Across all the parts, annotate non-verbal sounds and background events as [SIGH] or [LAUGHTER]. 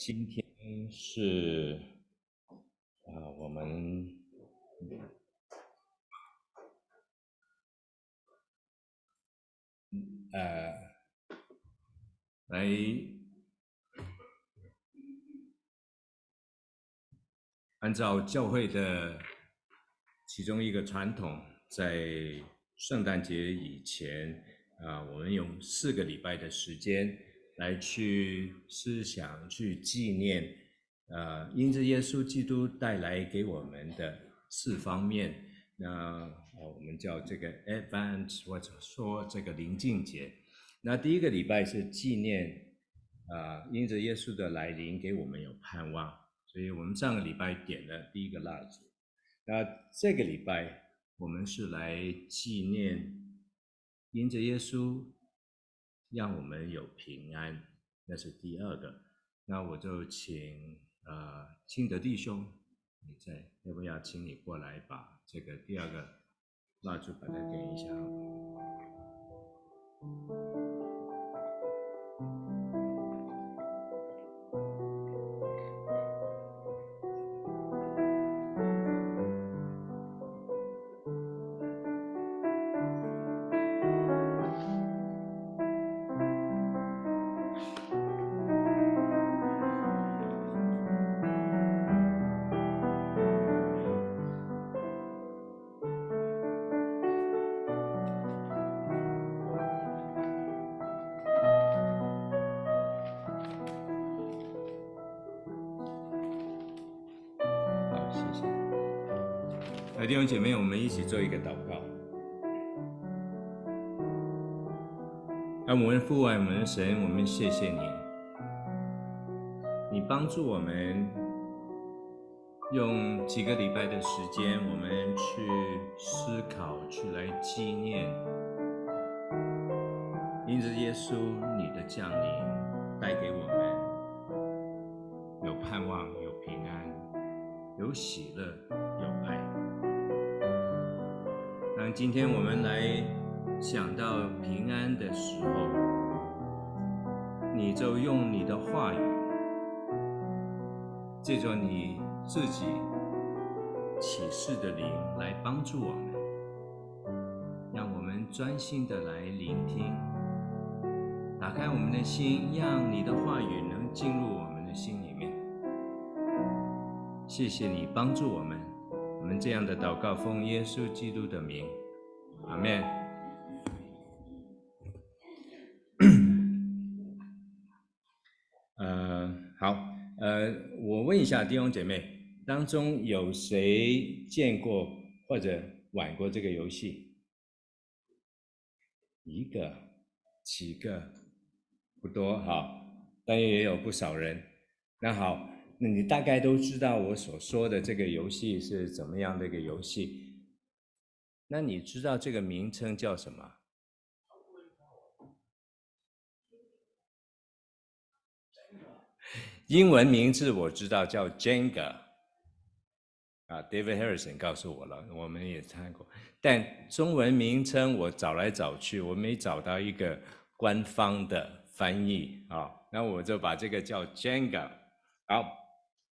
今天是啊，我们呃来按照教会的其中一个传统，在圣诞节以前啊，我们用四个礼拜的时间。来去思想、去纪念，呃，因着耶稣基督带来给我们的四方面，那我们叫这个 Advent，或者说这个临近节。那第一个礼拜是纪念，啊、呃，因着耶稣的来临给我们有盼望，所以我们上个礼拜点了第一个蜡烛。那这个礼拜我们是来纪念，因着耶稣。让我们有平安，那是第二个。那我就请呃清德弟兄，你在要不要请你过来把这个第二个蜡烛把它点一下。弟兄姐妹，我们一起做一个祷告。爱我们父，爱我们的神，我们谢谢你，你帮助我们用几个礼拜的时间，我们去思考，去来纪念，因着耶稣你的降临，带给我们有盼望、有平安、有喜乐。有爱今天我们来想到平安的时候，你就用你的话语，借着你自己启示的灵来帮助我们，让我们专心的来聆听，打开我们的心，让你的话语能进入我们的心里面。谢谢你帮助我们。我们这样的祷告，奉耶稣基督的名，阿门。呃，好，呃，我问一下弟兄姐妹，当中有谁见过或者玩过这个游戏？一个、几个，不多哈，但也有不少人。那好。那你大概都知道我所说的这个游戏是怎么样的一个游戏？那你知道这个名称叫什么？[LAUGHS] 英文名字我知道叫 Jenga，啊，David Harrison 告诉我了，我们也参过。但中文名称我找来找去，我没找到一个官方的翻译啊，那我就把这个叫 Jenga，好。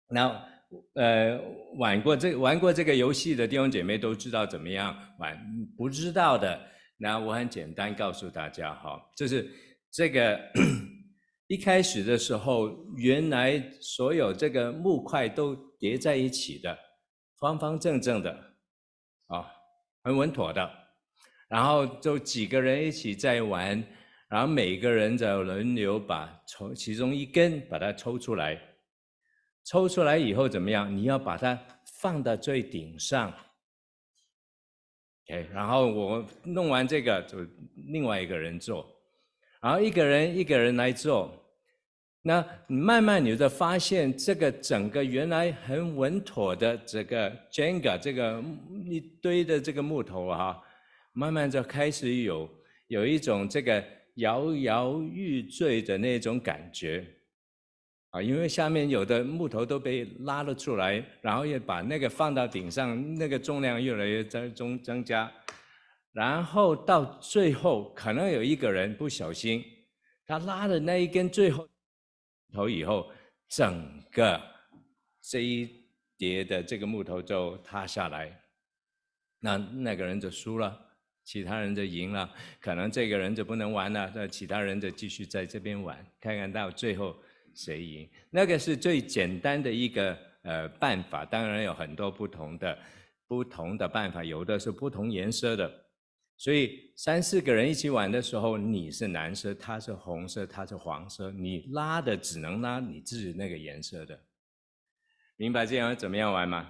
那呃，玩过这玩过这个游戏的弟兄姐妹都知道怎么样玩，不知道的，那我很简单告诉大家哈，就是这个一开始的时候，原来所有这个木块都叠在一起的，方方正正的，啊，很稳妥的，然后就几个人一起在玩，然后每个人就轮流把抽其中一根把它抽出来。抽出来以后怎么样？你要把它放到最顶上，OK。然后我弄完这个，就另外一个人做，然后一个人一个人来做。那慢慢你就发现，这个整个原来很稳妥的这个 Jenga 这个一堆的这个木头啊，慢慢就开始有有一种这个摇摇欲坠的那种感觉。啊，因为下面有的木头都被拉了出来，然后又把那个放到顶上，那个重量越来越增增增加，然后到最后可能有一个人不小心，他拉了那一根最后头以后，整个这一叠的这个木头就塌下来，那那个人就输了，其他人就赢了。可能这个人就不能玩了，那其他人就继续在这边玩，看看到最后谁赢。那个是最简单的一个呃办法，当然有很多不同的不同的办法，有的是不同颜色的。所以三四个人一起玩的时候，你是蓝色，他是红色，他是黄色，你拉的只能拉你自己那个颜色的，明白这样怎么样玩吗？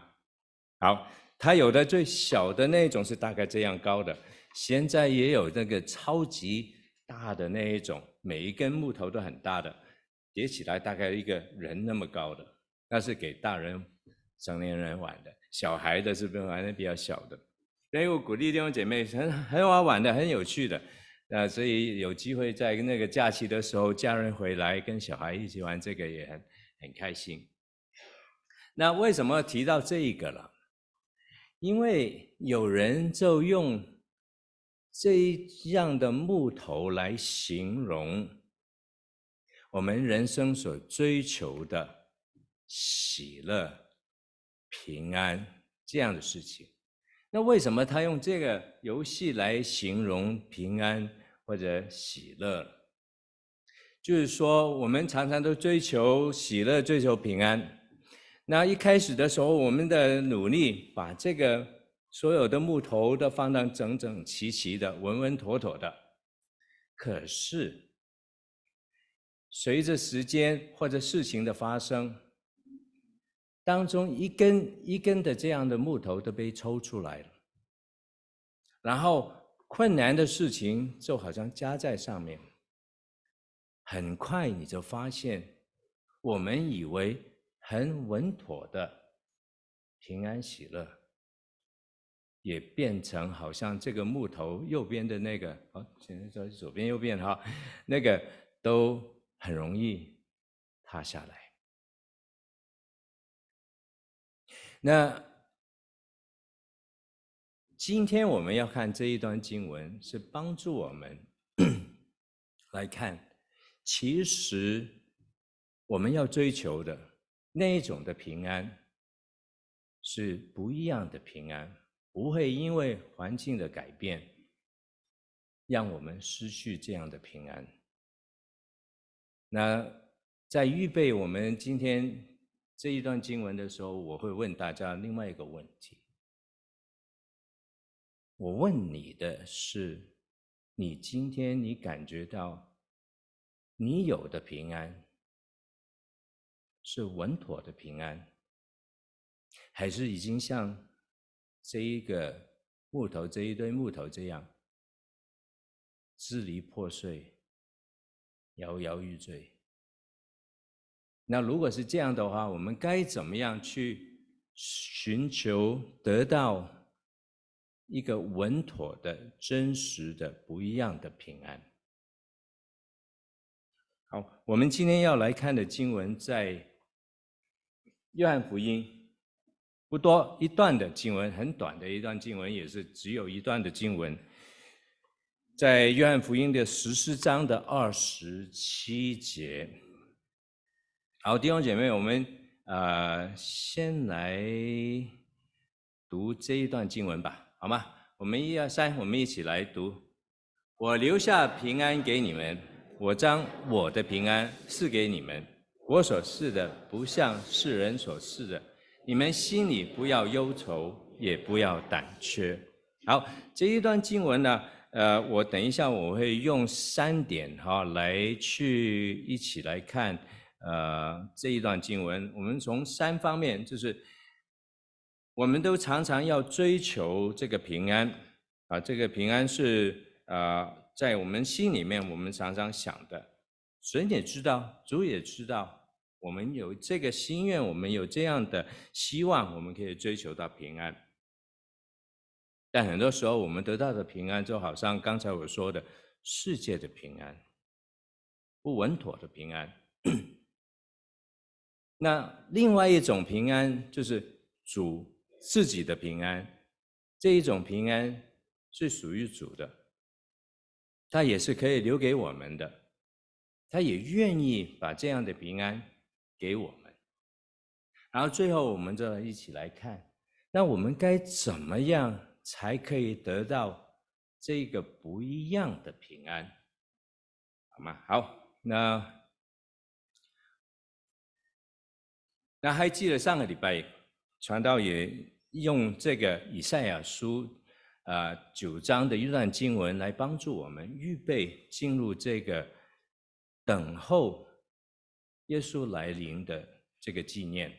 好，它有的最小的那种是大概这样高的，现在也有那个超级大的那一种，每一根木头都很大的，叠起来大概一个人那么高的，那是给大人、成年人玩的，小孩的是不是玩的比较小的？所以我鼓励弟兄姐妹，很很好玩的，很有趣的，那，所以有机会在那个假期的时候，家人回来跟小孩一起玩这个也很很开心。那为什么提到这一个了？因为有人就用这样的木头来形容我们人生所追求的喜乐、平安这样的事情。那为什么他用这个游戏来形容平安或者喜乐？就是说，我们常常都追求喜乐，追求平安。那一开始的时候，我们的努力把这个所有的木头都放得整整齐齐的、稳稳妥妥的。可是，随着时间或者事情的发生，当中一根一根的这样的木头都被抽出来了，然后困难的事情就好像加在上面，很快你就发现，我们以为很稳妥的平安喜乐，也变成好像这个木头右边的那个，好，现在在左边右边哈，那个都很容易塌下来。那今天我们要看这一段经文，是帮助我们 [CLEARS THROAT] 来看，其实我们要追求的那一种的平安，是不一样的平安，不会因为环境的改变，让我们失去这样的平安。那在预备我们今天。这一段经文的时候，我会问大家另外一个问题。我问你的是，你今天你感觉到你有的平安是稳妥的平安，还是已经像这一个木头这一堆木头这样支离破碎、摇摇欲坠？那如果是这样的话，我们该怎么样去寻求得到一个稳妥的、真实的、不一样的平安？好，我们今天要来看的经文在约翰福音，不多一段的经文，很短的一段经文，也是只有一段的经文，在约翰福音的十四章的二十七节。好，弟兄姐妹，我们呃先来读这一段经文吧，好吗？我们一二三，我们一起来读。我留下平安给你们，我将我的平安赐给你们。我所赐的不像世人所赐的，你们心里不要忧愁，也不要胆怯。好，这一段经文呢，呃，我等一下我会用三点哈来去一起来看。呃，这一段经文，我们从三方面，就是我们都常常要追求这个平安啊，这个平安是啊，在我们心里面，我们常常想的，神也知道，主也知道，我们有这个心愿，我们有这样的希望，我们可以追求到平安。但很多时候，我们得到的平安，就好像刚才我说的，世界的平安，不稳妥的平安。那另外一种平安，就是主自己的平安，这一种平安是属于主的，他也是可以留给我们的，他也愿意把这样的平安给我们。然后最后，我们就一起来看，那我们该怎么样才可以得到这个不一样的平安？好吗？好，那那还记得上个礼拜传道也用这个以赛亚书啊九章的一段经文来帮助我们预备进入这个等候耶稣来临的这个纪念。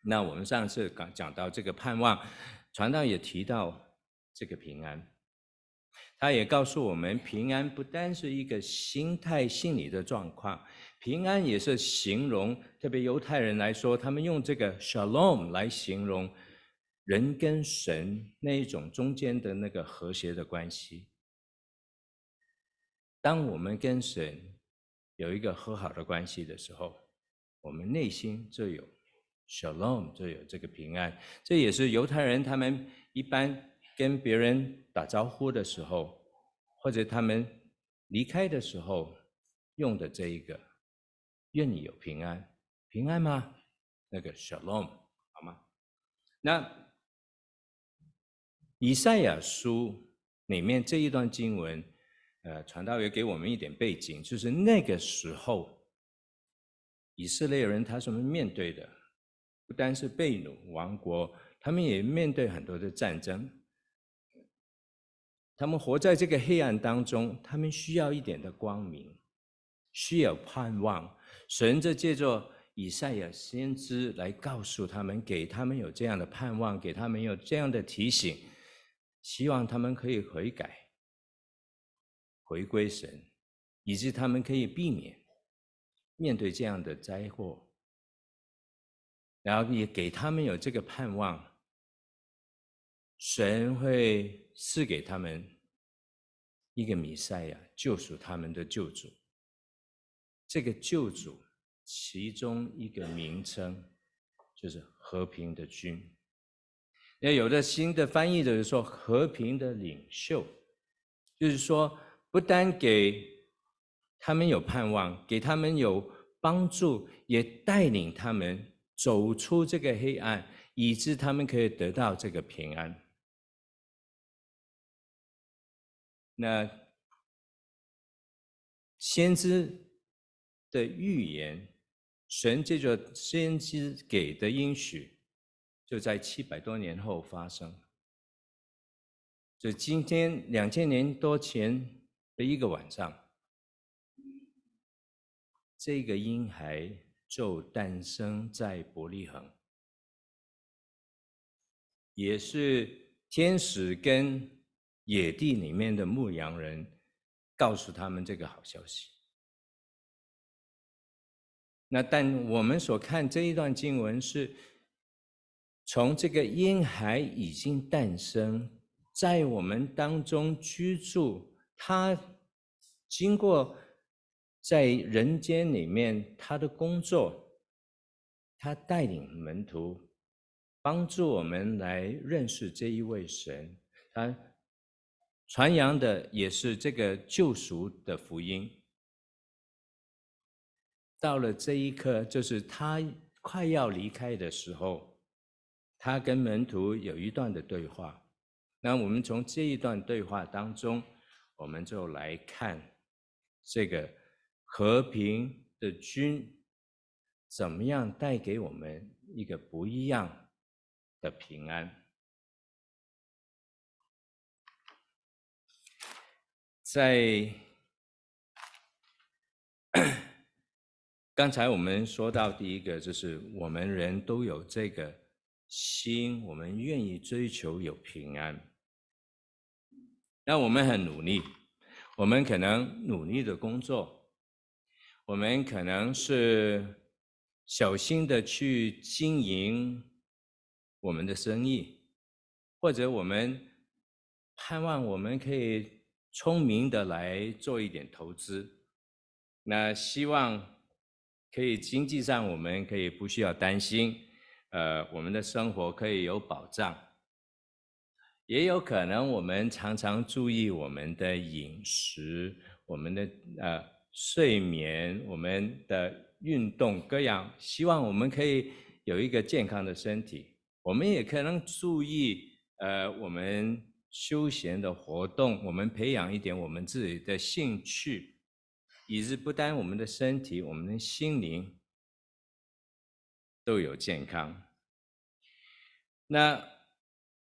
那我们上次讲讲到这个盼望，传道也提到这个平安，他也告诉我们，平安不单是一个心态、心理的状况，平安也是形容，特别犹太人来说，他们用这个 shalom 来形容人跟神那一种中间的那个和谐的关系。当我们跟神有一个和好的关系的时候，我们内心就有。Shalom 就有这个平安，这也是犹太人他们一般跟别人打招呼的时候，或者他们离开的时候用的这一个。愿你有平安，平安吗？那个 Shalom 好吗？那以赛亚书里面这一段经文，呃，传道也给我们一点背景，就是那个时候以色列人他是怎么面对的？不单是被掳亡国，他们也面对很多的战争。他们活在这个黑暗当中，他们需要一点的光明，需要盼望。神就借着以赛亚先知来告诉他们，给他们有这样的盼望，给他们有这样的提醒，希望他们可以悔改，回归神，以致他们可以避免面对这样的灾祸。然后也给他们有这个盼望，神会赐给他们一个弥赛亚，救赎他们的救主。这个救主其中一个名称就是和平的君。那有的新的翻译就是说和平的领袖，就是说不单给他们有盼望，给他们有帮助，也带领他们。走出这个黑暗，以致他们可以得到这个平安。那先知的预言，神借着先知给的应许，就在七百多年后发生。就今天两千年多前的一个晚上，这个婴孩。就诞生在伯利恒，也是天使跟野地里面的牧羊人告诉他们这个好消息。那但我们所看这一段经文是，从这个婴孩已经诞生在我们当中居住，他经过。在人间里面，他的工作，他带领门徒，帮助我们来认识这一位神。他传扬的也是这个救赎的福音。到了这一刻，就是他快要离开的时候，他跟门徒有一段的对话。那我们从这一段对话当中，我们就来看这个。和平的君怎么样带给我们一个不一样的平安？在刚才我们说到第一个，就是我们人都有这个心，我们愿意追求有平安。那我们很努力，我们可能努力的工作。我们可能是小心的去经营我们的生意，或者我们盼望我们可以聪明的来做一点投资，那希望可以经济上我们可以不需要担心，呃，我们的生活可以有保障。也有可能我们常常注意我们的饮食，我们的呃。睡眠，我们的运动各样，希望我们可以有一个健康的身体。我们也可能注意，呃，我们休闲的活动，我们培养一点我们自己的兴趣，以致不单我们的身体，我们的心灵都有健康。那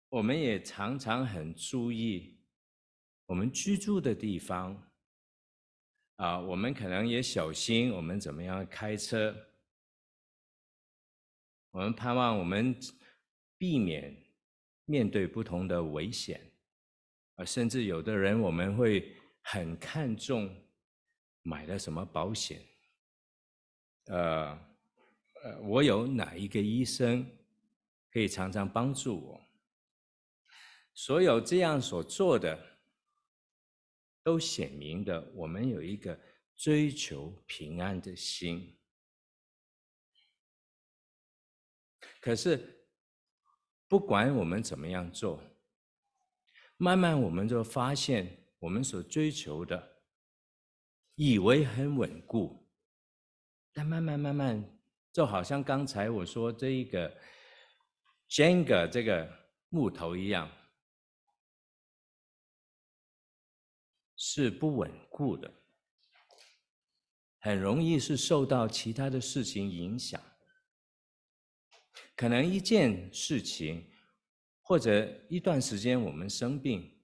我们也常常很注意我们居住的地方。啊，我们可能也小心，我们怎么样开车？我们盼望我们避免面对不同的危险，啊，甚至有的人我们会很看重买了什么保险。呃，呃，我有哪一个医生可以常常帮助我？所有这样所做的。都显明的，我们有一个追求平安的心。可是，不管我们怎么样做，慢慢我们就发现，我们所追求的，以为很稳固，但慢慢慢慢，就好像刚才我说这一个 Jenga 这个木头一样。是不稳固的，很容易是受到其他的事情影响。可能一件事情，或者一段时间我们生病，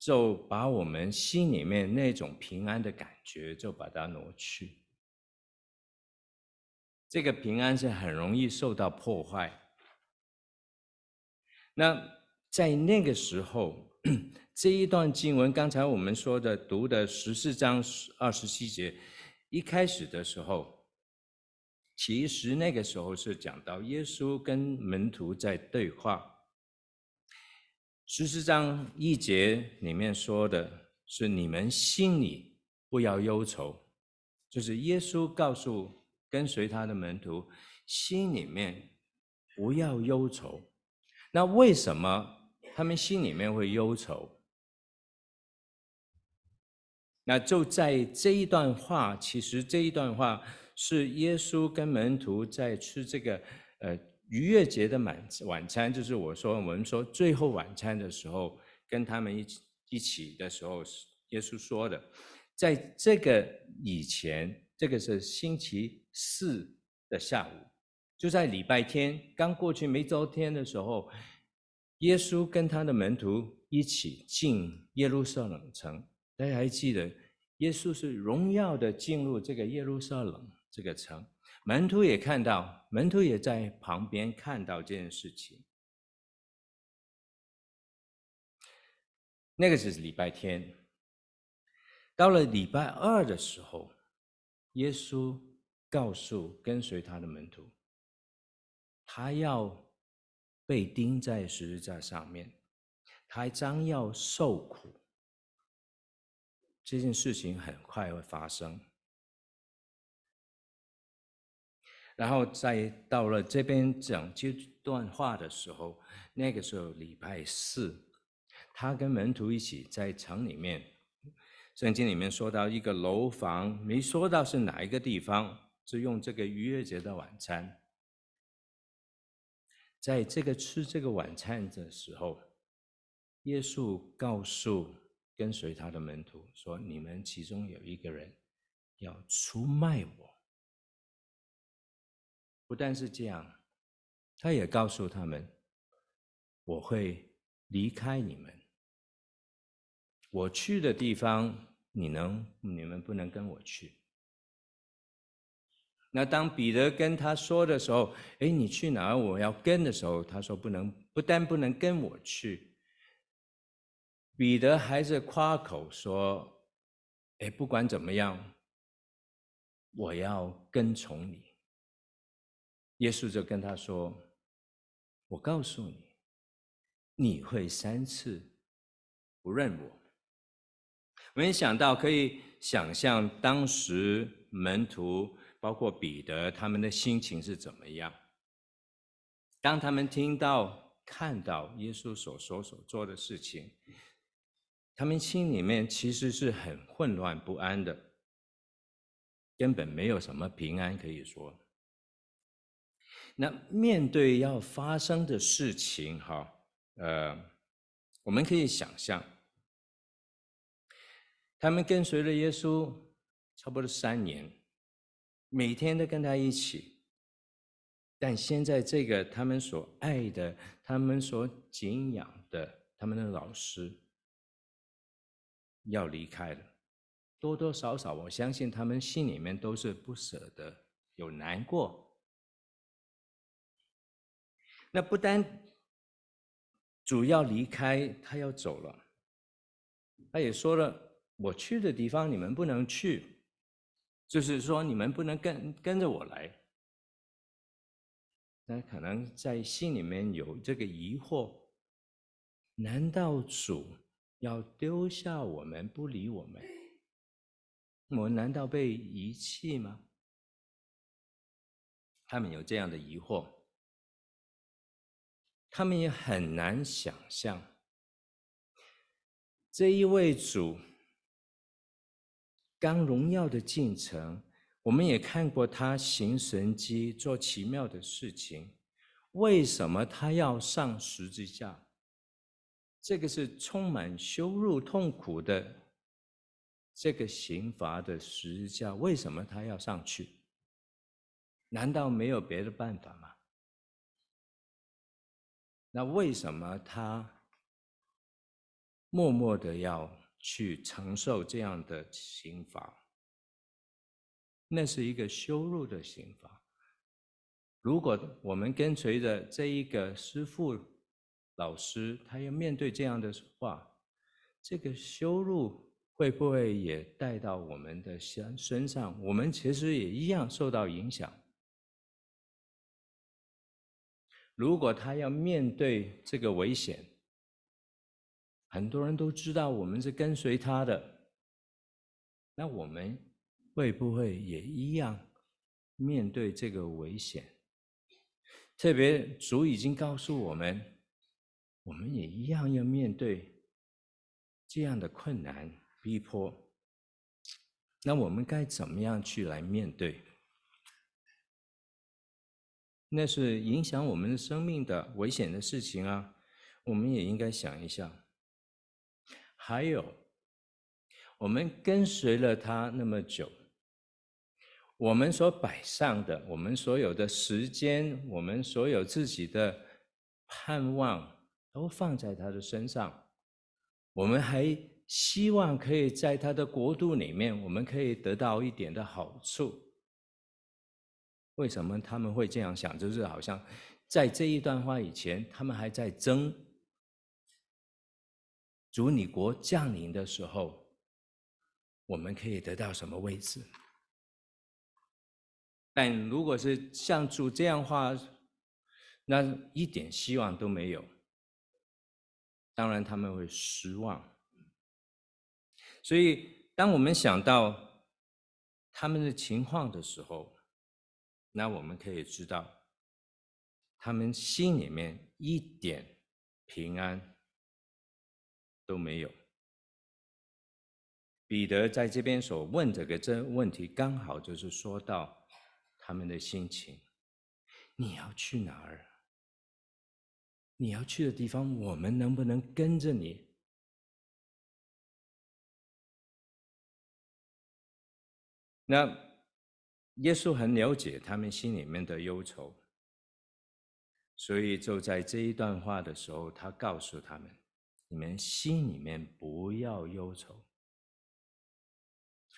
就把我们心里面那种平安的感觉就把它挪去。这个平安是很容易受到破坏。那在那个时候。这一段经文，刚才我们说的读的十四章二十七节，一开始的时候，其实那个时候是讲到耶稣跟门徒在对话。十四章一节里面说的是：“你们心里不要忧愁。”就是耶稣告诉跟随他的门徒，心里面不要忧愁。那为什么？他们心里面会忧愁，那就在这一段话，其实这一段话是耶稣跟门徒在吃这个呃逾越节的晚晚餐，就是我说我们说最后晚餐的时候，跟他们一起一起的时候，耶稣说的，在这个以前，这个是星期四的下午，就在礼拜天刚过去没多天的时候。耶稣跟他的门徒一起进耶路撒冷城，大家还记得，耶稣是荣耀的进入这个耶路撒冷这个城，门徒也看到，门徒也在旁边看到这件事情。那个是礼拜天，到了礼拜二的时候，耶稣告诉跟随他的门徒，他要。被钉在十字架上面，他将要受苦。这件事情很快会发生。然后在到了这边讲这段话的时候，那个时候礼拜四，他跟门徒一起在城里面，圣经里面说到一个楼房，没说到是哪一个地方，是用这个逾越节的晚餐。在这个吃这个晚餐的时候，耶稣告诉跟随他的门徒说：“你们其中有一个人要出卖我。”不但是这样，他也告诉他们：“我会离开你们，我去的地方，你能你们不能跟我去。”那当彼得跟他说的时候，哎，你去哪儿？我要跟的时候，他说不能，不但不能跟我去。彼得还是夸口说，哎，不管怎么样，我要跟从你。耶稣就跟他说，我告诉你，你会三次不认我。没想到可以想象当时门徒。包括彼得，他们的心情是怎么样？当他们听到、看到耶稣所说所做的事情，他们心里面其实是很混乱不安的。根本没有什么平安可以说。那面对要发生的事情，哈，呃，我们可以想象，他们跟随了耶稣差不多三年，每天都跟他一起，但现在这个他们所爱的、他们所敬仰的、他们的老师要离开了，多多少少，我相信他们心里面都是不舍得，有难过。那不单主要离开，他要走了，他也说了：“我去的地方你们不能去，就是说你们不能跟跟着我来。”那可能在心里面有这个疑惑：难道主要丢下我们，不理我们？我们难道被遗弃吗？他们有这样的疑惑。他们也很难想象，这一位主刚荣耀的进城，我们也看过他行神迹、做奇妙的事情，为什么他要上十字架？这个是充满羞辱、痛苦的这个刑罚的十字架，为什么他要上去？难道没有别的办法吗？那为什么他默默的要去承受这样的刑罚？那是一个羞辱的刑罚。如果我们跟随着这一个师父、老师，他要面对这样的话，这个羞辱会不会也带到我们的身身上？我们其实也一样受到影响。如果他要面对这个危险，很多人都知道我们是跟随他的，那我们会不会也一样面对这个危险？特别主已经告诉我们，我们也一样要面对这样的困难逼迫，那我们该怎么样去来面对？那是影响我们生命的危险的事情啊，我们也应该想一想。还有，我们跟随了他那么久，我们所摆上的，我们所有的时间，我们所有自己的盼望，都放在他的身上。我们还希望可以在他的国度里面，我们可以得到一点的好处。为什么他们会这样想？就是好像在这一段话以前，他们还在争主你国降临的时候，我们可以得到什么位置？但如果是像主这样话，那一点希望都没有。当然他们会失望。所以当我们想到他们的情况的时候，那我们可以知道，他们心里面一点平安都没有。彼得在这边所问这个这问题，刚好就是说到他们的心情：你要去哪儿？你要去的地方，我们能不能跟着你？那？耶稣很了解他们心里面的忧愁，所以就在这一段话的时候，他告诉他们：“你们心里面不要忧愁。”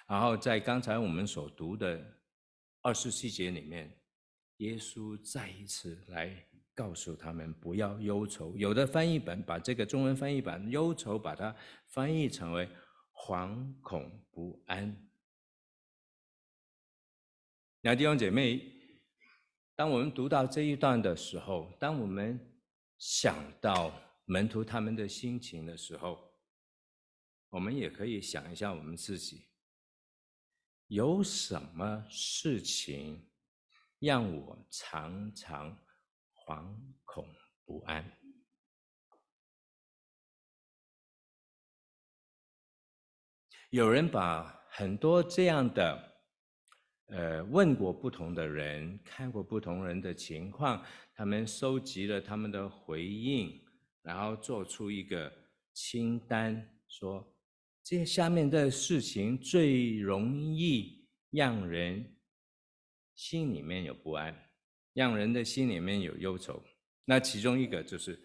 然后在刚才我们所读的二十七节里面，耶稣再一次来告诉他们不要忧愁。有的翻译本把这个中文翻译版“忧愁”把它翻译成为“惶恐不安”。那弟兄姐妹，当我们读到这一段的时候，当我们想到门徒他们的心情的时候，我们也可以想一下我们自己，有什么事情让我常常惶恐不安？有人把很多这样的。呃问过不同的人，看过不同人的情况，他们收集了他们的回应，然后做出一个清单，说这下面的事情最容易让人心里面有不安，让人的心里面有忧愁。那其中一个就是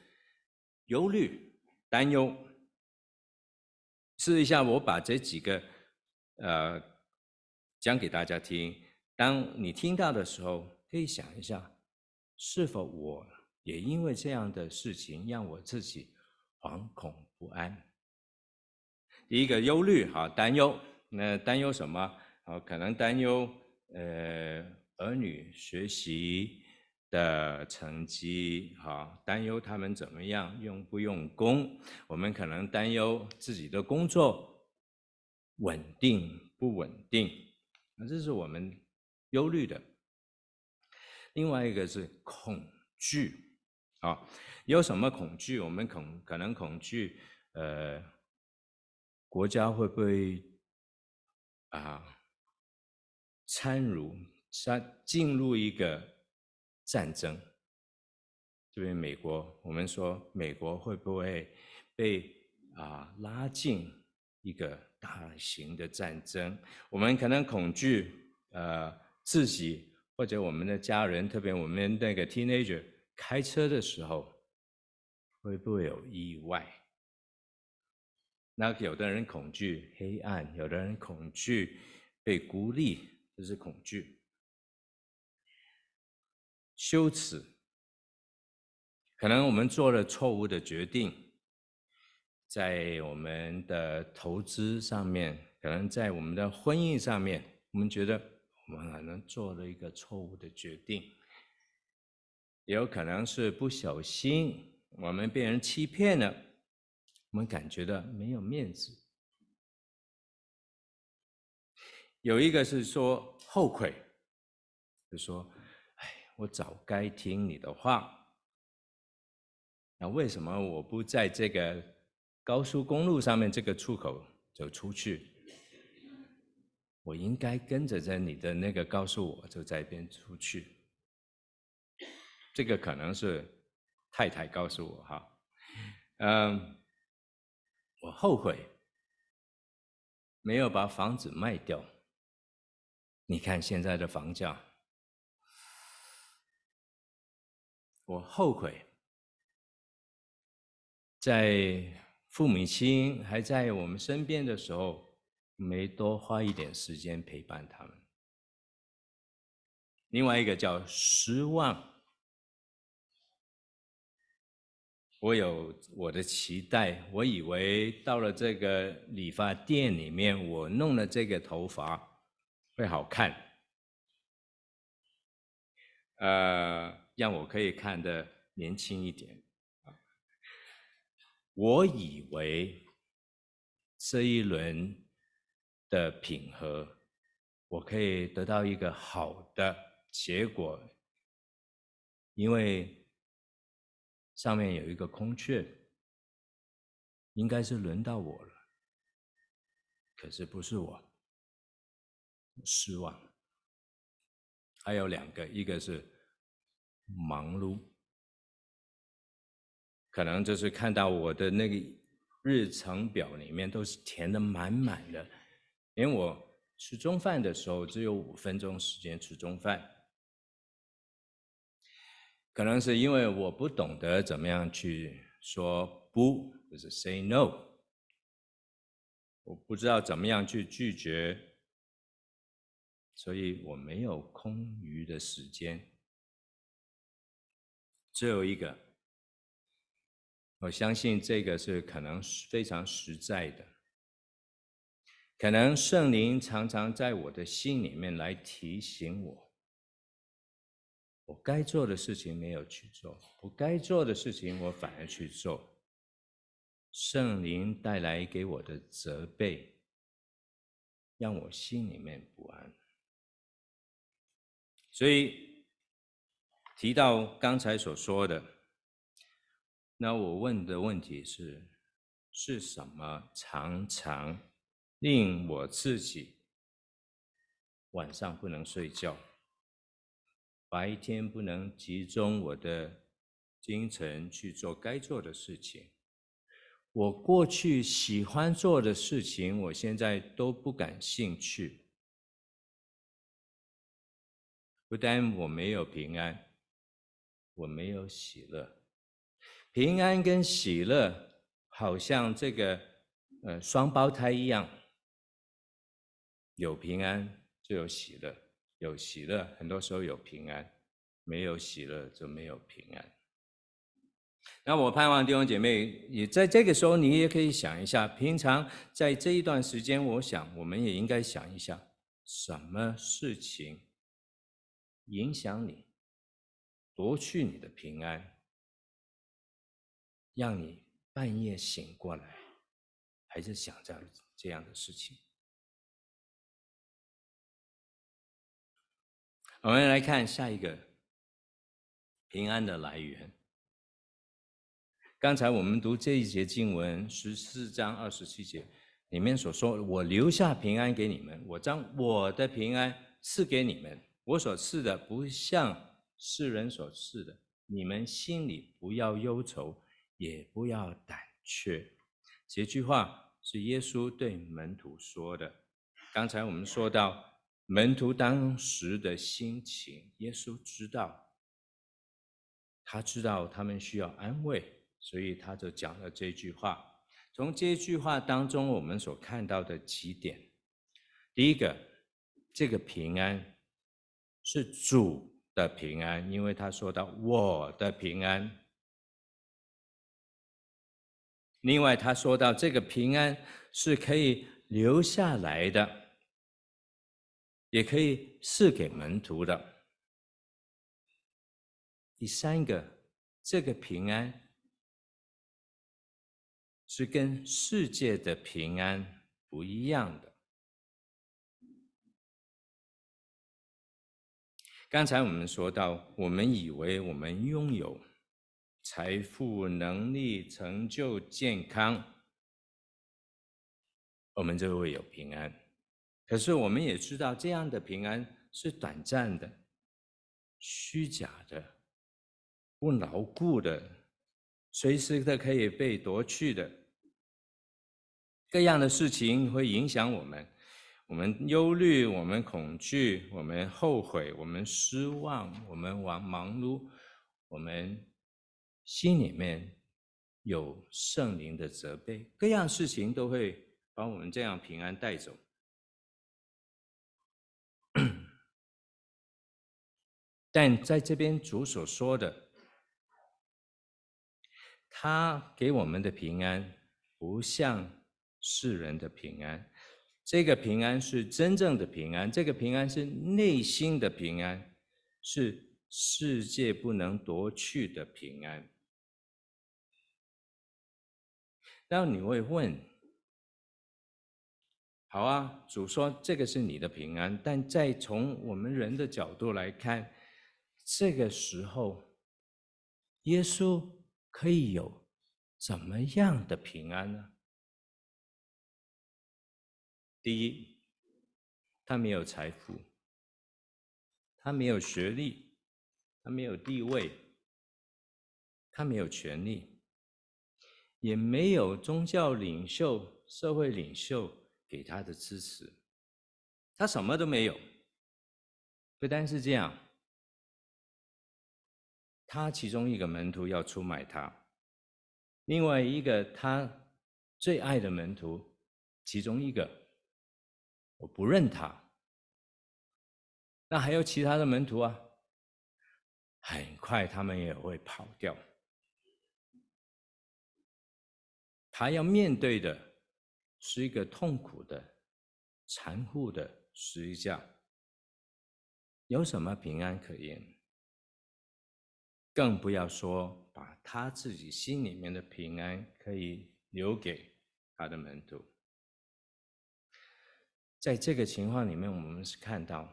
忧虑、担忧。试一下，我把这几个呃讲给大家听。当你听到的时候，可以想一下，是否我也因为这样的事情让我自己惶恐不安？第一个忧虑，哈，担忧。那担忧什么？啊，可能担忧呃儿女学习。的成绩，哈，担忧他们怎么样，用不用功？我们可能担忧自己的工作稳定不稳定，那这是我们忧虑的。另外一个是恐惧，啊，有什么恐惧？我们恐可能恐惧，呃，国家会不会啊参入，参进入一个。战争，这边美国，我们说美国会不会被啊拉进一个大型的战争？我们可能恐惧，呃，自己或者我们的家人，特别我们那个 teenager 开车的时候，会不会有意外？那有的人恐惧黑暗，有的人恐惧被孤立，这是恐惧。羞耻，可能我们做了错误的决定，在我们的投资上面，可能在我们的婚姻上面，我们觉得我们可能做了一个错误的决定，也有可能是不小心我们被人欺骗了，我们感觉到没有面子。有一个是说后悔，就说。我早该听你的话。那为什么我不在这个高速公路上面这个出口走出去？我应该跟着在你的那个告诉我，就在一边出去。这个可能是太太告诉我哈。嗯，我后悔没有把房子卖掉。你看现在的房价。我后悔，在父母亲还在我们身边的时候，没多花一点时间陪伴他们。另外一个叫失望，我有我的期待，我以为到了这个理发店里面，我弄了这个头发会好看，呃。让我可以看得年轻一点啊！我以为这一轮的品和，我可以得到一个好的结果，因为上面有一个空缺，应该是轮到我了，可是不是我，失望。还有两个，一个是。忙碌，可能就是看到我的那个日程表里面都是填的满满的，连我吃中饭的时候只有五分钟时间吃中饭，可能是因为我不懂得怎么样去说不，就是 say no，我不知道怎么样去拒绝，所以我没有空余的时间。只有一个，我相信这个是可能非常实在的。可能圣灵常常在我的心里面来提醒我，我该做的事情没有去做，不该做的事情我反而去做。圣灵带来给我的责备，让我心里面不安。所以。提到刚才所说的，那我问的问题是：是什么常常令我自己晚上不能睡觉，白天不能集中我的精神去做该做的事情。我过去喜欢做的事情，我现在都不感兴趣。不但我没有平安，我没有喜乐。平安跟喜乐好像这个呃双胞胎一样，有平安就有喜乐，有喜乐很多时候有平安，没有喜乐就没有平安。那我盼望弟兄姐妹也在这个时候，你也可以想一下，平常在这一段时间，我想我们也应该想一下，什么事情影响你，夺去你的平安，让你半夜醒过来，还是想这样这样的事情。我们来看下一个平安的来源。刚才我们读这一节经文十四章二十七节里面所说：“我留下平安给你们，我将我的平安赐给你们。我所赐的不像世人所赐的，你们心里不要忧愁，也不要胆怯。”这句话是耶稣对门徒说的。刚才我们说到门徒当时的心情，耶稣知道，他知道他们需要安慰。所以他就讲了这句话。从这句话当中，我们所看到的几点：第一个，这个平安是主的平安，因为他说到我的平安。另外，他说到这个平安是可以留下来的，也可以赐给门徒的。第三个，这个平安。是跟世界的平安不一样的。刚才我们说到，我们以为我们拥有财富、能力、成就、健康，我们就会有平安。可是我们也知道，这样的平安是短暂的、虚假的、不牢固的，随时都可以被夺去的。各样的事情会影响我们，我们忧虑，我们恐惧，我们后悔，我们失望，我们忙忙碌，我们心里面有圣灵的责备，各样事情都会把我们这样平安带走。[COUGHS] 但在这边主所说的，他给我们的平安不像。世人的平安，这个平安是真正的平安，这个平安是内心的平安，是世界不能夺去的平安。那你会问：好啊，主说这个是你的平安，但再从我们人的角度来看，这个时候，耶稣可以有怎么样的平安呢？第一，他没有财富，他没有学历，他没有地位，他没有权力，也没有宗教领袖、社会领袖给他的支持，他什么都没有。不单是这样，他其中一个门徒要出卖他，另外一个他最爱的门徒，其中一个。我不认他，那还有其他的门徒啊，很快他们也会跑掉。他要面对的是一个痛苦的、残酷的十字架，有什么平安可言？更不要说把他自己心里面的平安可以留给他的门徒。在这个情况里面，我们是看到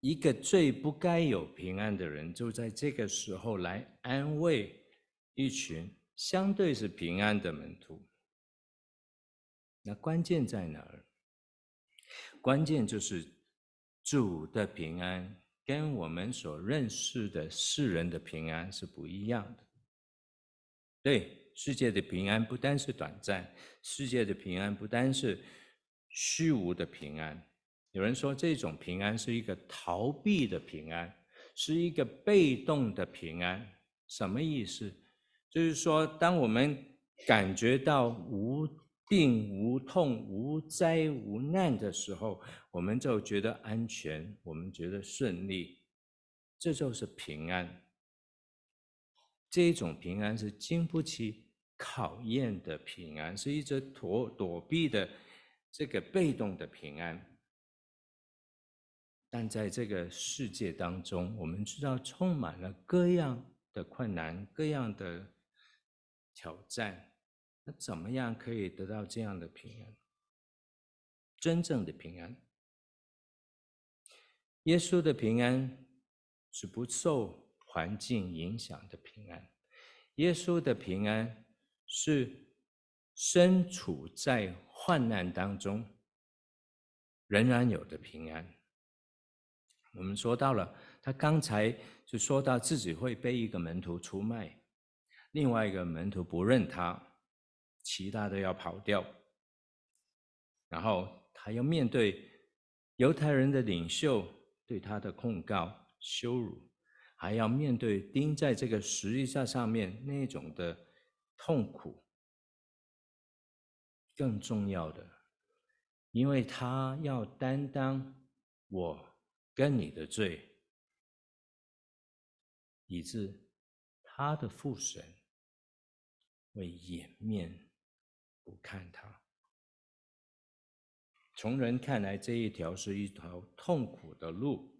一个最不该有平安的人，就在这个时候来安慰一群相对是平安的门徒。那关键在哪儿？关键就是主的平安跟我们所认识的世人的平安是不一样的。对，世界的平安不单是短暂，世界的平安不单是虚无的平安。有人说这种平安是一个逃避的平安，是一个被动的平安。什么意思？就是说，当我们感觉到无病、无痛、无灾、无难的时候，我们就觉得安全，我们觉得顺利，这就是平安。这种平安是经不起考验的平安，是一种躲躲避的这个被动的平安。但在这个世界当中，我们知道充满了各样的困难，各样的挑战。那怎么样可以得到这样的平安？真正的平安，耶稣的平安是不受环境影响的平安。耶稣的平安是身处在患难当中仍然有的平安。我们说到了，他刚才就说到自己会被一个门徒出卖，另外一个门徒不认他，其他的要跑掉，然后他要面对犹太人的领袖对他的控告、羞辱，还要面对钉在这个十字架上面那种的痛苦。更重要的，因为他要担当我。跟你的罪，以致他的父神会掩面不看他。从人看来，这一条是一条痛苦的路，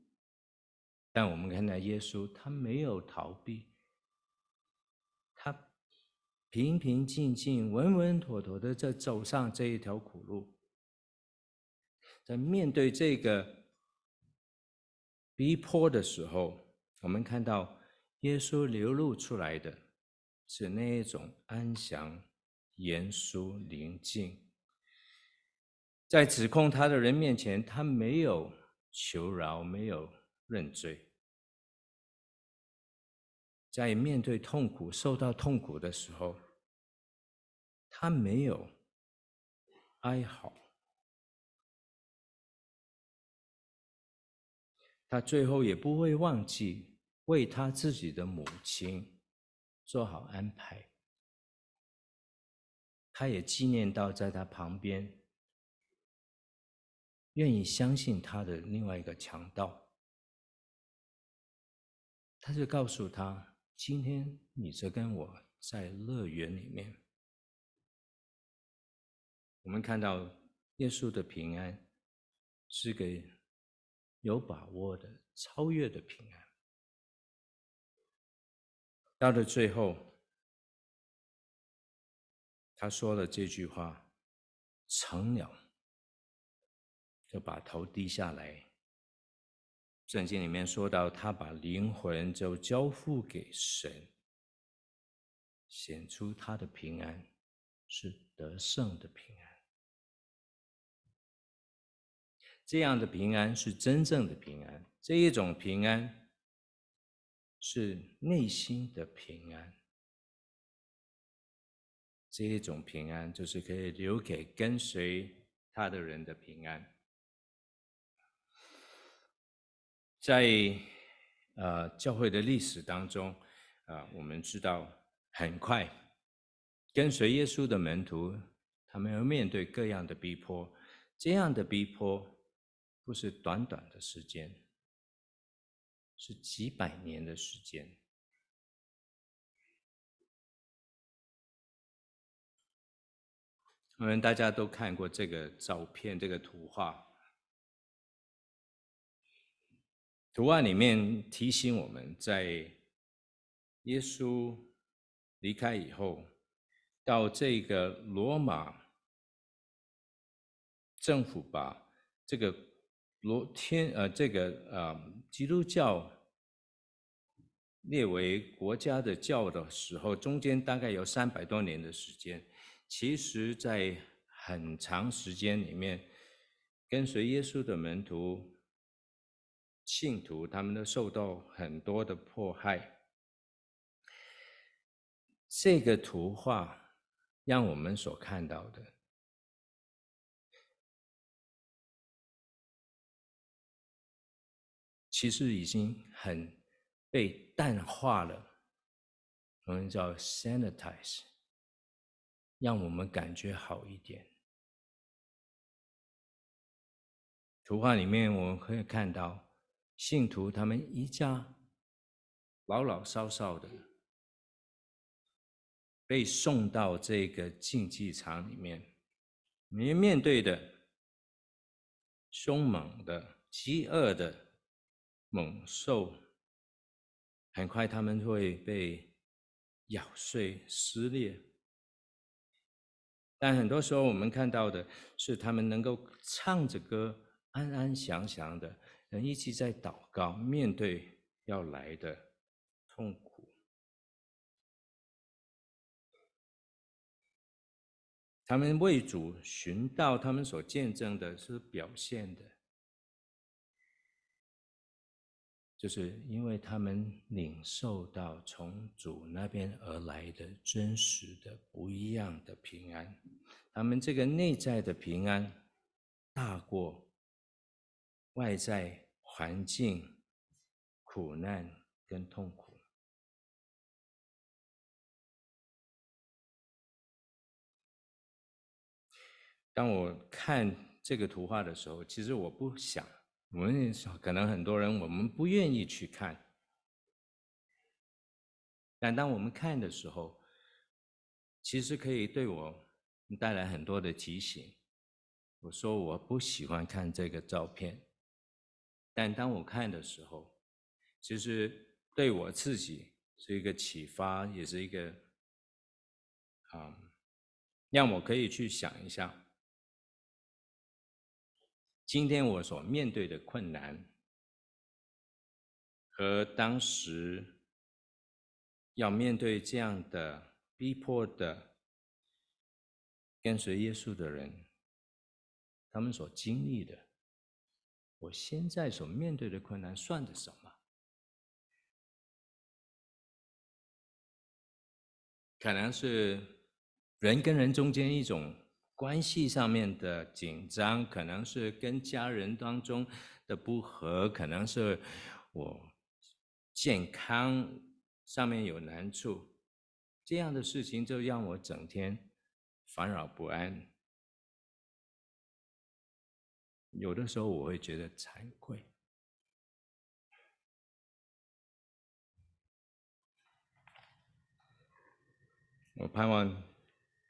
但我们看到耶稣，他没有逃避，平平静静、稳稳妥妥的在走上这一条苦路，在面对这个。逼迫的时候，我们看到耶稣流露出来的是那一种安详、严肃、宁静。在指控他的人面前，他没有求饶，没有认罪。在面对痛苦、受到痛苦的时候，他没有哀嚎。他最后也不会忘记为他自己的母亲做好安排。他也纪念到在他旁边，愿意相信他的另外一个强盗。他就告诉他：“今天你就跟我在乐园里面。”我们看到耶稣的平安是给。有把握的、超越的平安，到了最后，他说了这句话：“成了。”就把头低下来。圣经里面说到，他把灵魂就交付给神，显出他的平安是得胜的平安。这样的平安是真正的平安，这一种平安是内心的平安，这一种平安就是可以留给跟随他的人的平安。在呃教会的历史当中，啊、呃，我们知道很快跟随耶稣的门徒，他们要面对各样的逼迫，这样的逼迫。不是短短的时间，是几百年的时间。我们大家都看过这个照片，这个图画。图案里面提醒我们在耶稣离开以后，到这个罗马政府把这个。罗天呃，这个呃，基督教列为国家的教的时候，中间大概有三百多年的时间。其实，在很长时间里面，跟随耶稣的门徒、信徒，他们都受到很多的迫害。这个图画让我们所看到的，其实已经很被淡化了，我们叫 sanitize，让我们感觉好一点。图画里面我们可以看到，信徒他们一家老老少少的。被送到这个竞技场里面，你面对的凶猛的、饥饿的猛兽，很快他们会被咬碎、撕裂。但很多时候，我们看到的是他们能够唱着歌，安安详详的，能一起在祷告，面对要来的痛苦。他们为主寻道，他们所见证的是表现的，就是因为他们领受到从主那边而来的真实的不一样的平安，他们这个内在的平安大过外在环境苦难跟痛苦。当我看这个图画的时候，其实我不想，我们可能很多人我们不愿意去看，但当我们看的时候，其实可以对我带来很多的提醒。我说我不喜欢看这个照片，但当我看的时候，其实对我自己是一个启发，也是一个啊，让我可以去想一下。今天我所面对的困难，和当时要面对这样的逼迫的跟随耶稣的人，他们所经历的，我现在所面对的困难算得什么？可能是人跟人中间一种。关系上面的紧张，可能是跟家人当中的不和，可能是我健康上面有难处，这样的事情就让我整天烦扰不安。有的时候我会觉得惭愧。我盼望。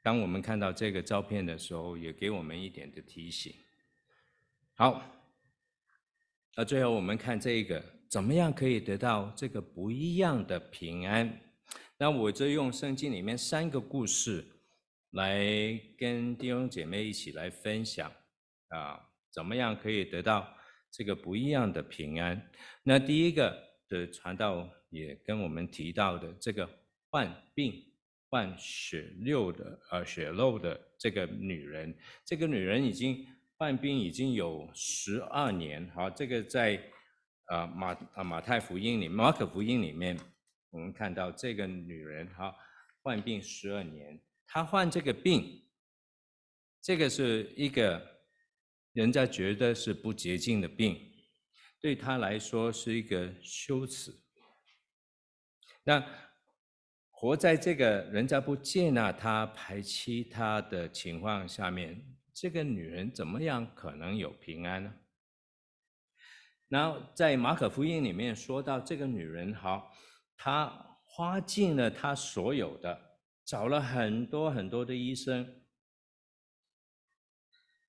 当我们看到这个照片的时候，也给我们一点的提醒。好，那最后我们看这个，怎么样可以得到这个不一样的平安？那我就用圣经里面三个故事来跟弟兄姐妹一起来分享啊，怎么样可以得到这个不一样的平安？那第一个的传道也跟我们提到的这个患病。患血漏的，呃，血漏的这个女人，这个女人已经患病已经有十二年。好，这个在啊马啊马太福音里、马可福音里面，我们看到这个女人哈患病十二年，她患这个病，这个是一个人家觉得是不洁净的病，对她来说是一个羞耻。那。活在这个人家不接纳他、排斥他的情况下面，这个女人怎么样可能有平安呢？然后在马可福音里面说到这个女人，好，她花尽了她所有的，找了很多很多的医生，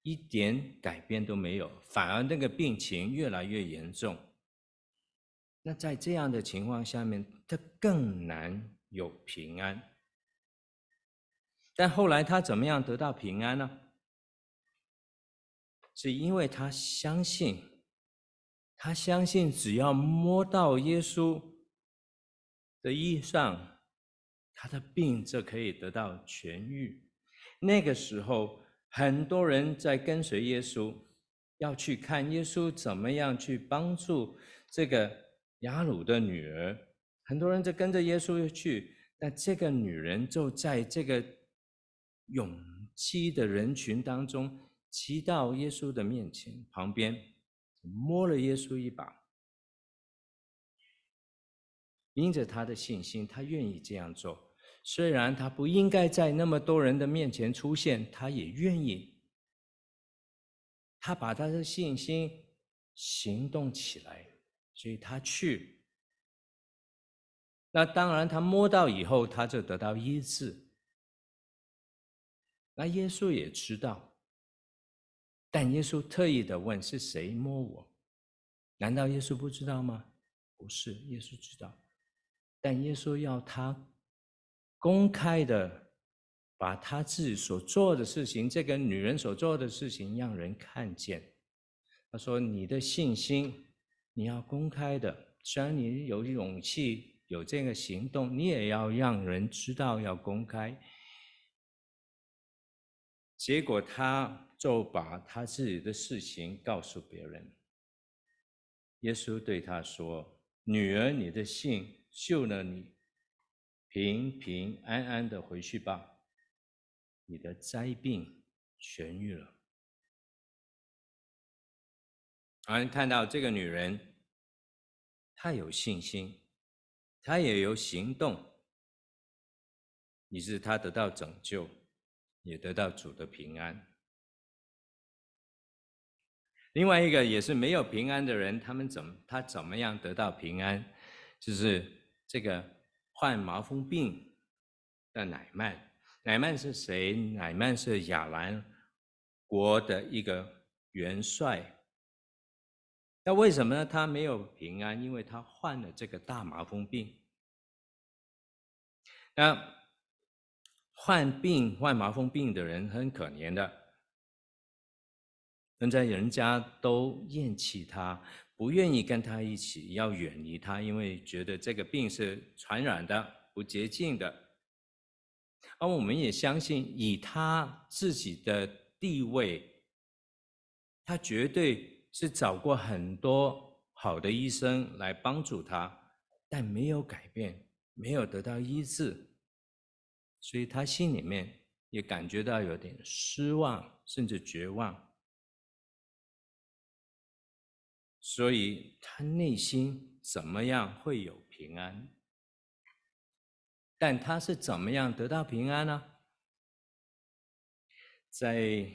一点改变都没有，反而那个病情越来越严重。那在这样的情况下面，她更难。有平安，但后来他怎么样得到平安呢？是因为他相信，他相信只要摸到耶稣的衣裳，他的病就可以得到痊愈。那个时候，很多人在跟随耶稣，要去看耶稣怎么样去帮助这个雅鲁的女儿。很多人就跟着耶稣去，那这个女人就在这个拥挤的人群当中，骑到耶稣的面前旁边，摸了耶稣一把。因着他的信心，他愿意这样做。虽然他不应该在那么多人的面前出现，他也愿意。他把他的信心行动起来，所以他去。那当然，他摸到以后，他就得到医治。那耶稣也知道，但耶稣特意的问：“是谁摸我？”难道耶稣不知道吗？不是，耶稣知道。但耶稣要他公开的把他自己所做的事情，这个女人所做的事情，让人看见。他说：“你的信心，你要公开的。虽然你有勇气有这个行动，你也要让人知道，要公开。”结果他就把他自己的事情告诉别人。耶稣对他说：“女儿，你的信。”救了你，平平安安的回去吧。你的灾病痊愈了。而看到这个女人，她有信心，他也有行动，以致他得到拯救，也得到主的平安。另外一个也是没有平安的人，他们怎么他怎么样得到平安？就是。这个患麻风病的乃曼，乃曼是谁？乃曼是亚兰国的一个元帅。那为什么呢？他没有平安，因为他患了这个大麻风病。那患病、患麻风病的人很可怜的，人在人家都厌弃他。不愿意跟他一起，要远离他，因为觉得这个病是传染的、不洁净的。而我们也相信，以他自己的地位，他绝对是找过很多好的医生来帮助他，但没有改变，没有得到医治，所以他心里面也感觉到有点失望，甚至绝望。所以他内心怎么样会有平安？但他是怎么样得到平安呢？在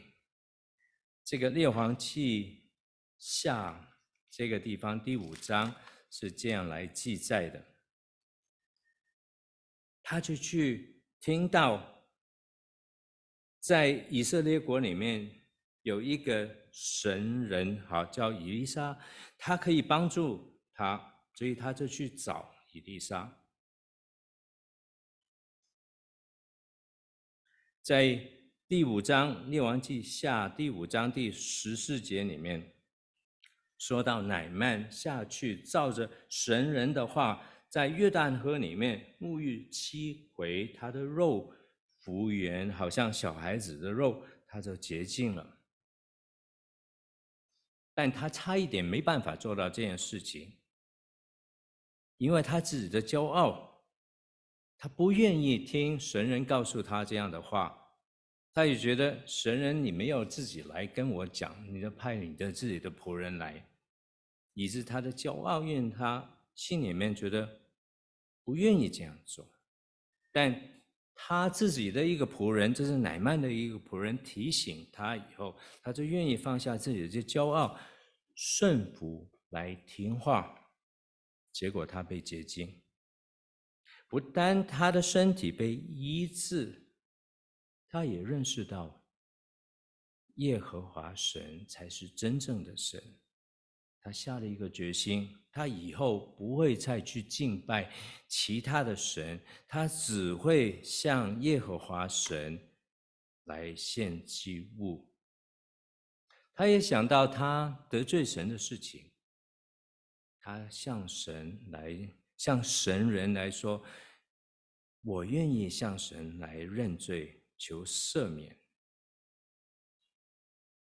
这个列王记下这个地方第五章是这样来记载的。他就去听到，在以色列国里面有一个。神人好叫以利沙，他可以帮助他，所以他就去找以利沙。在第五章列王记下第五章第十四节里面，说到乃曼下去，照着神人的话，在约旦河里面沐浴七回，他的肉复原，好像小孩子的肉，他就洁净了。但他差一点没办法做到这件事情，因为他自己的骄傲，他不愿意听神人告诉他这样的话，他也觉得神人你没有自己来跟我讲，你就派你的自己的仆人来，以致他的骄傲因为他心里面觉得不愿意这样做，但他自己的一个仆人，这是乃曼的一个仆人提醒他以后，他就愿意放下自己的这骄傲，顺服来听话。结果他被洁净，不但他的身体被医治，他也认识到耶和华神才是真正的神。他下了一个决心，他以后不会再去敬拜其他的神，他只会向耶和华神来献祭物。他也想到他得罪神的事情，他向神来，向神人来说：“我愿意向神来认罪，求赦免。”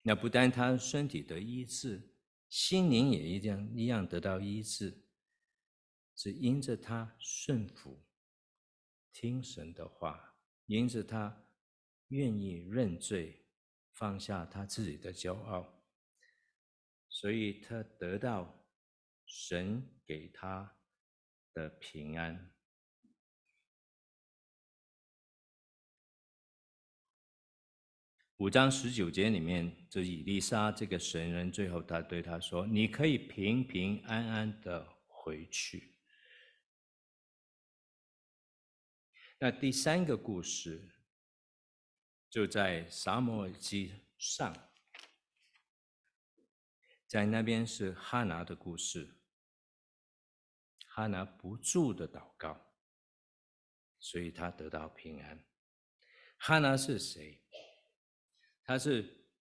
那不但他身体得医治，心灵也一样一样得到医治，是因着他顺服、听神的话，因着他愿意认罪，放下他自己的骄傲，所以他得到神给他的平安。五章十九节里面，这以利沙这个神人，最后他对他说：“你可以平平安安的回去。”那第三个故事就在撒母耳记上，在那边是哈拿的故事。哈拿不住的祷告，所以他得到平安。哈拿是谁？他是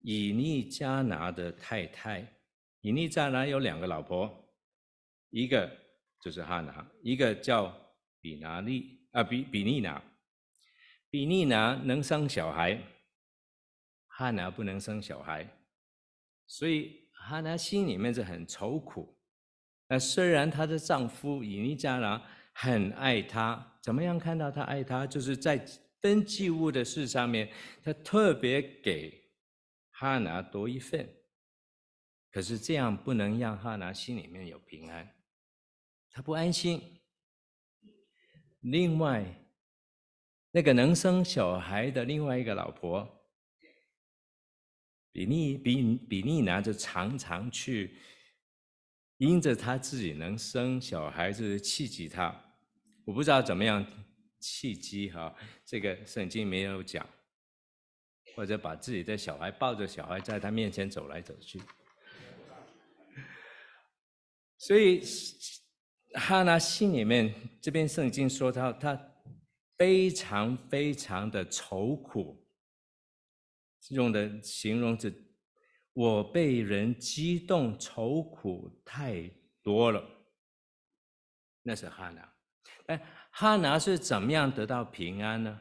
以利加拿的太太，以利加拿有两个老婆，一个就是哈拿，一个叫比拿利啊比比利拿，比利拿能生小孩，哈拿不能生小孩，所以哈拿心里面是很愁苦。那虽然她的丈夫以利加拿很爱她，怎么样看到他爱她，就是在。分祭物的事上面，他特别给哈拿多一份，可是这样不能让哈拿心里面有平安，他不安心。另外，那个能生小孩的另外一个老婆比利比比利拿就常常去，因着他自己能生小孩子气急他，我不知道怎么样。契机哈，这个圣经没有讲，或者把自己的小孩抱着小孩在他面前走来走去，所以哈拿心里面这边圣经说他他非常非常的愁苦，用的形容是我被人激动愁苦太多了，那是哈拿，哎。哈拿是怎么样得到平安呢？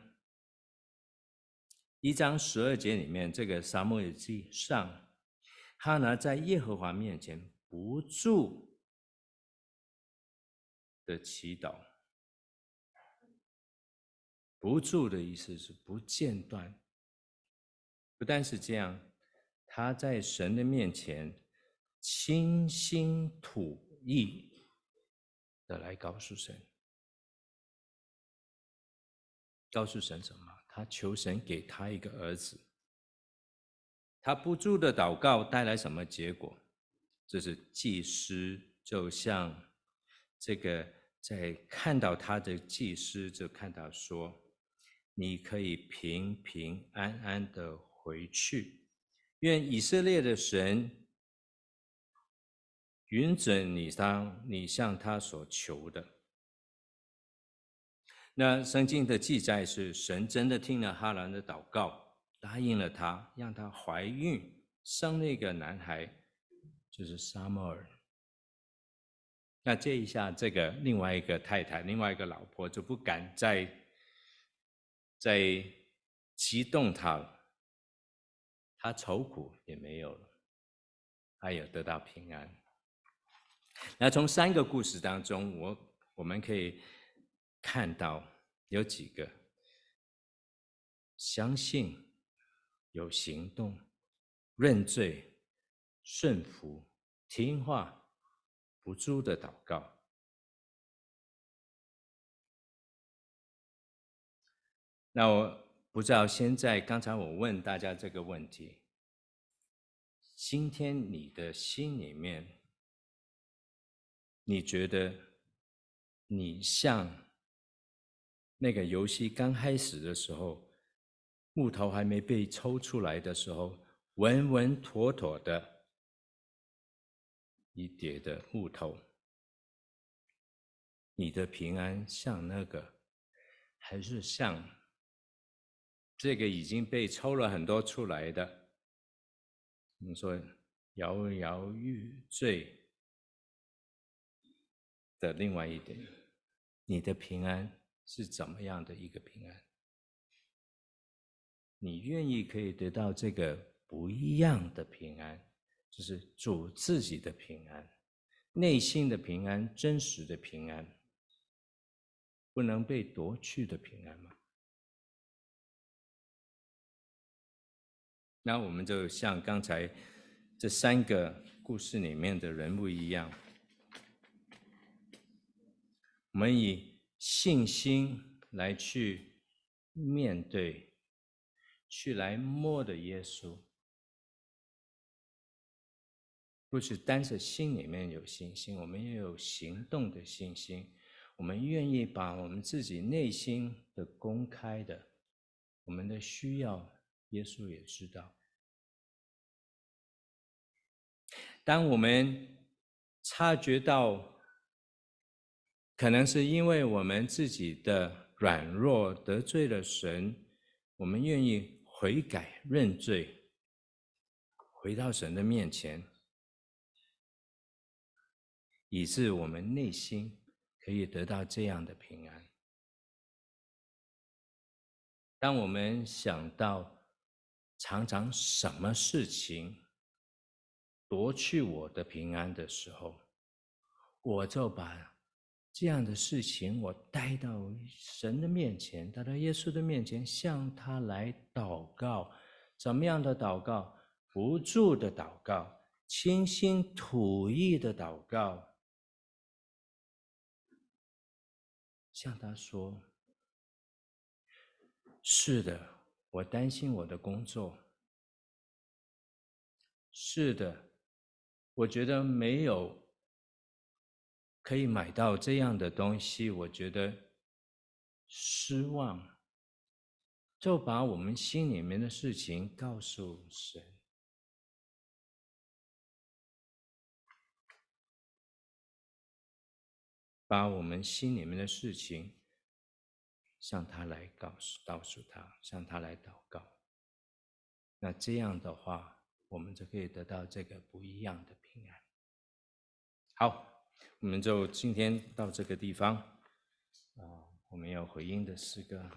一章十二节里面，这个沙漠耳记上，哈拿在耶和华面前不住的祈祷，不住的意思是不间断。不但是这样，他在神的面前倾心吐意的来告诉神。告诉神什么？他求神给他一个儿子。他不住的祷告带来什么结果？这是祭司就像这个在看到他的祭司就看到说：“你可以平平安安的回去，愿以色列的神允准你当你向他所求的。”那圣经的记载是，神真的听了哈兰的祷告，答应了他，让他怀孕生了一个男孩，就是撒母耳。那这一下，这个另外一个太太，另外一个老婆就不敢再再激动他了，他愁苦也没有了，他也得到平安。那从三个故事当中，我我们可以。看到有几个相信、有行动、认罪、顺服、听话、不住的祷告。那我不知道现在，刚才我问大家这个问题：今天你的心里面，你觉得你像？那个游戏刚开始的时候，木头还没被抽出来的时候，稳稳妥妥的一叠的木头。你的平安像那个，还是像这个已经被抽了很多出来的？怎么说摇摇欲坠的另外一点，你的平安。是怎么样的一个平安？你愿意可以得到这个不一样的平安，就是主自己的平安，内心的平安，真实的平安，不能被夺去的平安吗？那我们就像刚才这三个故事里面的人物一样，我们以信心来去面对，去来摸的耶稣，不是单是心里面有信心，我们也有行动的信心。我们愿意把我们自己内心的公开的，我们的需要。耶稣也知道，当我们察觉到，可能是因为我们自己的软弱得罪了神，我们愿意悔改认罪，回到神的面前，以致我们内心可以得到这样的平安。当我们想到，常常什么事情夺去我的平安的时候，我就把这样的事情我带到神的面前，带到耶稣的面前，向他来祷告。怎么样的祷告？不住的祷告，倾心吐意的祷告，向他说：“是的。”我担心我的工作。是的，我觉得没有可以买到这样的东西，我觉得失望。就把我们心里面的事情告诉神，把我们心里面的事情。向他来告诉，告诉他，向他来祷告。那这样的话，我们就可以得到这个不一样的平安。好，我们就今天到这个地方。啊，我们要回应的诗歌。